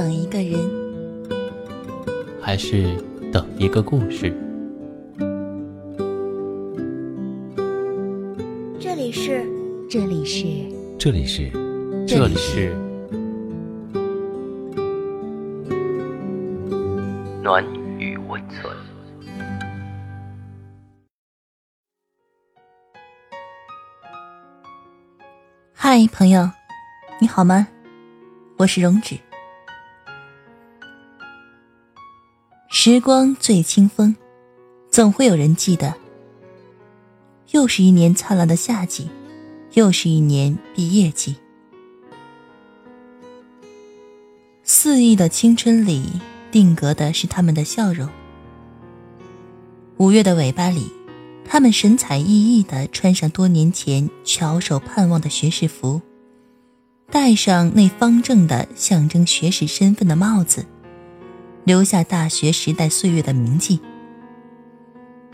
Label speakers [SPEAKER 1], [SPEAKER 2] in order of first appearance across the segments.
[SPEAKER 1] 等一个人，
[SPEAKER 2] 还是等一个故事？
[SPEAKER 1] 这里是，这里是，
[SPEAKER 3] 这里是，
[SPEAKER 2] 这里是暖与温存。
[SPEAKER 1] 嗨，朋友，你好吗？我是荣止。时光最清风，总会有人记得。又是一年灿烂的夏季，又是一年毕业季。肆意的青春里，定格的是他们的笑容。五月的尾巴里，他们神采奕奕的穿上多年前翘首盼望的学士服，戴上那方正的象征学士身份的帽子，留下大学时代岁月的铭记。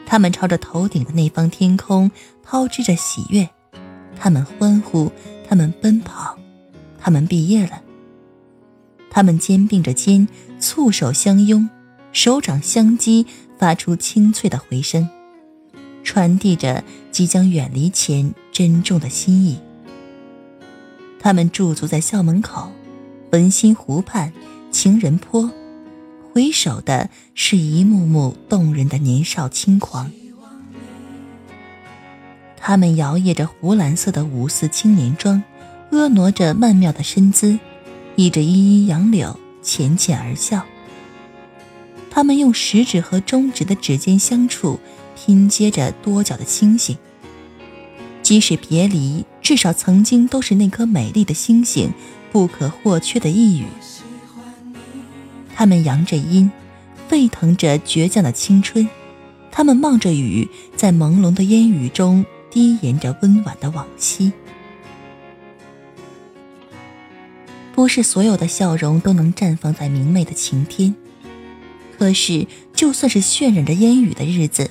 [SPEAKER 1] 他们朝着头顶的那方天空抛掷着喜悦，他们欢呼，他们奔跑，他们毕业了。他们肩并着肩，触手相拥，手掌相击，发出清脆的回声，传递着即将远离前珍重的心意。他们驻足在校门口，文心湖畔，情人坡。回首的是一幕幕动人的年少轻狂，他们摇曳着湖蓝色的五四青年装，婀娜着曼妙的身姿，依着依依杨柳，浅浅而笑。他们用食指和中指的指尖相触，拼接着多角的星星。即使别离，至少曾经都是那颗美丽的星星，不可或缺的一语。他们扬着音，沸腾着倔强的青春；他们冒着雨，在朦胧的烟雨中低吟着温婉的往昔。不是所有的笑容都能绽放在明媚的晴天，可是就算是渲染着烟雨的日子，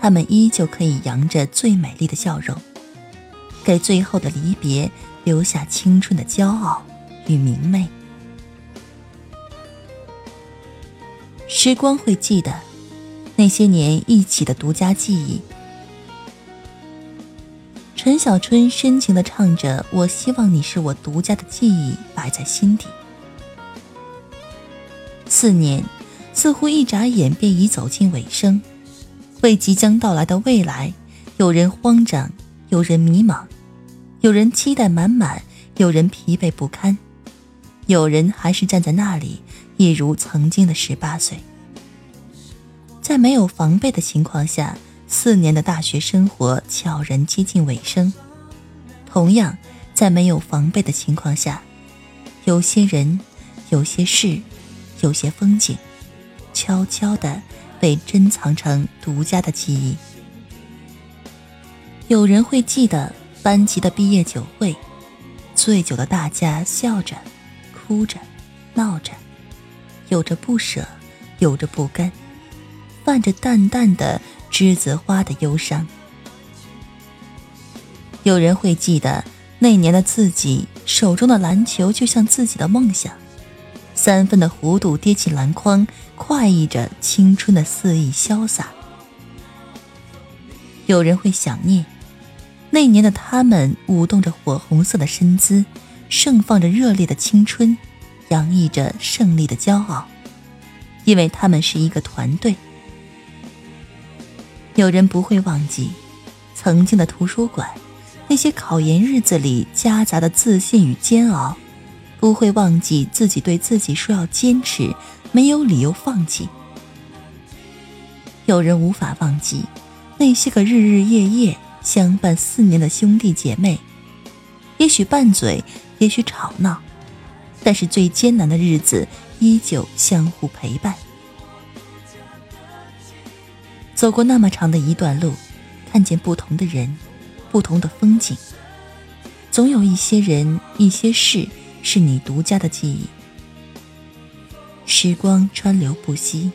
[SPEAKER 1] 他们依旧可以扬着最美丽的笑容，给最后的离别留下青春的骄傲与明媚。时光会记得那些年一起的独家记忆。陈小春深情的唱着：“我希望你是我独家的记忆，摆在心底。”四年似乎一眨眼便已走进尾声，为即将到来的未来，有人慌张，有人迷茫，有人期待满满，有人疲惫不堪，有人还是站在那里，一如曾经的十八岁。在没有防备的情况下，四年的大学生活悄然接近尾声。同样，在没有防备的情况下，有些人、有些事、有些风景，悄悄地被珍藏成独家的记忆。有人会记得班级的毕业酒会，醉酒的大家笑着、哭着、闹着，有着不舍，有着不甘。泛着淡淡的栀子花的忧伤。有人会记得那年的自己，手中的篮球就像自己的梦想，三分的弧度跌进篮筐，快意着青春的肆意潇洒。有人会想念那年的他们，舞动着火红色的身姿，盛放着热烈的青春，洋溢着胜利的骄傲，因为他们是一个团队。有人不会忘记曾经的图书馆，那些考研日子里夹杂的自信与煎熬；不会忘记自己对自己说要坚持，没有理由放弃。有人无法忘记那些个日日夜夜相伴四年的兄弟姐妹，也许拌嘴，也许吵闹，但是最艰难的日子依旧相互陪伴。走过那么长的一段路，看见不同的人，不同的风景。总有一些人、一些事是你独家的记忆。时光川流不息，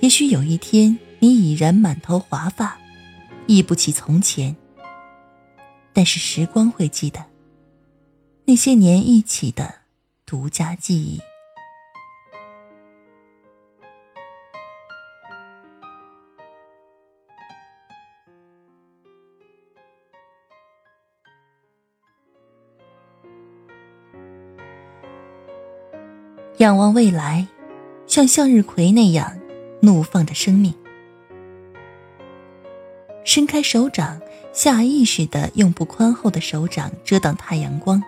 [SPEAKER 1] 也许有一天你已然满头华发，忆不起从前。但是时光会记得那些年一起的独家记忆。仰望未来像向日葵那样怒放的生命。伸开手掌下意识的用不宽厚的手掌遮挡太阳光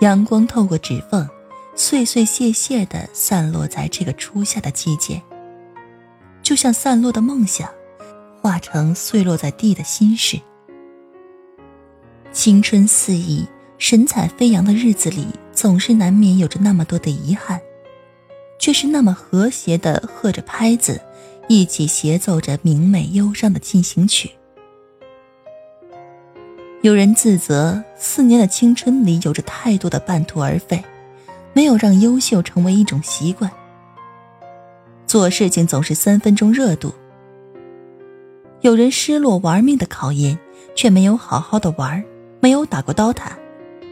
[SPEAKER 1] 阳光透过指缝，碎碎屑屑的散落在这个初夏的季节，就像散落的梦想，化成碎落在地的心事。青春肆意、神采飞扬的日子里，总是难免有着那么多的遗憾，却是那么和谐的和着拍子，一起协奏着明媚忧伤的进行曲。有人自责，四年的青春里有着太多的半途而废，没有让优秀成为一种习惯。做事情总是三分钟热度。有人失落玩命的考研，却没有好好的玩，没有打过刀塔，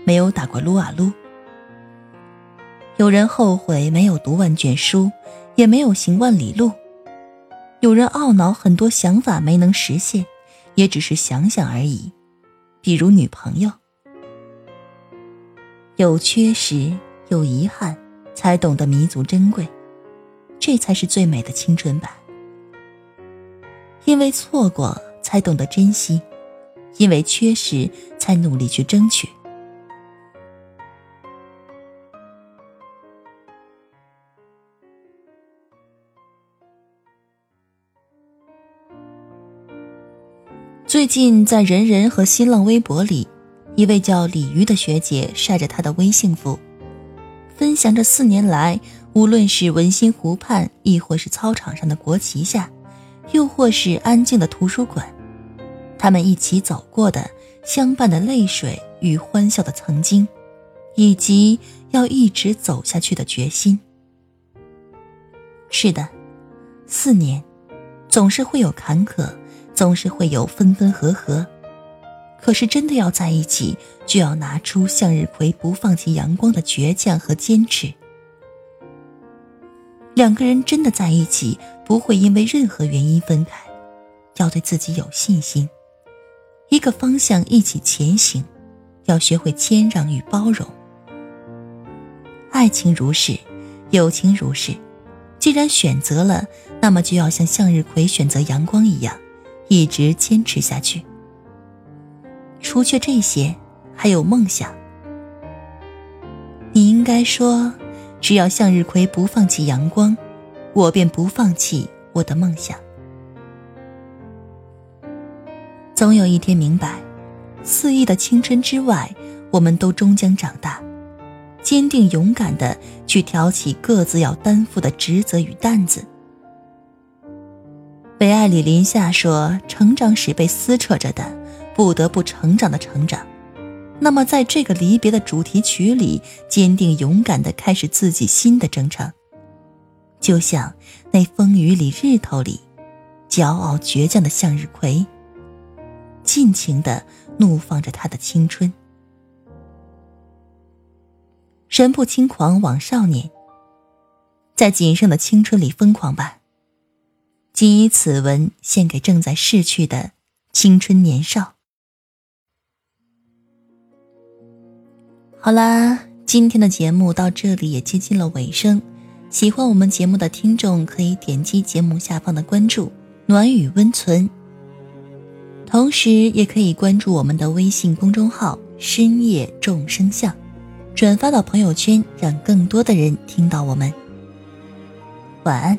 [SPEAKER 1] 没有打过撸啊撸。有人后悔没有读万卷书，也没有行万里路。有人懊恼很多想法没能实现，也只是想想而已。比如女朋友，有缺失，有遗憾，才懂得弥足珍贵，这才是最美的青春吧。因为错过，才懂得珍惜；因为缺失，才努力去争取。最近在人人和新浪微博里，一位叫鲤鱼的学姐晒着她的微幸福，分享着四年来，无论是文心湖畔，亦或是操场上的国旗下，又或是安静的图书馆，他们一起走过的、相伴的泪水与欢笑的曾经，以及要一直走下去的决心。是的，四年，总是会有坎坷。总是会有分分合合，可是真的要在一起，就要拿出向日葵不放弃阳光的倔强和坚持。两个人真的在一起，不会因为任何原因分开，要对自己有信心，一个方向一起前行，要学会谦让与包容。爱情如是，友情如是，既然选择了，那么就要像向日葵选择阳光一样。一直坚持下去。除却这些，还有梦想。你应该说，只要向日葵不放弃阳光，我便不放弃我的梦想。总有一天明白，肆意的青春之外，我们都终将长大，坚定勇敢的去挑起各自要担负的职责与担子。北爱里林夏说：“成长是被撕扯着的，不得不成长的成长。”那么，在这个离别的主题曲里，坚定勇敢地开始自己新的征程，就像那风雨里、日头里，骄傲倔强的向日葵，尽情地怒放着他的青春。人不轻狂枉少年，在仅剩的青春里疯狂吧。仅以此文献给正在逝去的青春年少。好啦，今天的节目到这里也接近了尾声。喜欢我们节目的听众可以点击节目下方的关注“暖雨温存”，同时也可以关注我们的微信公众号“深夜众生相”，转发到朋友圈，让更多的人听到我们。晚安。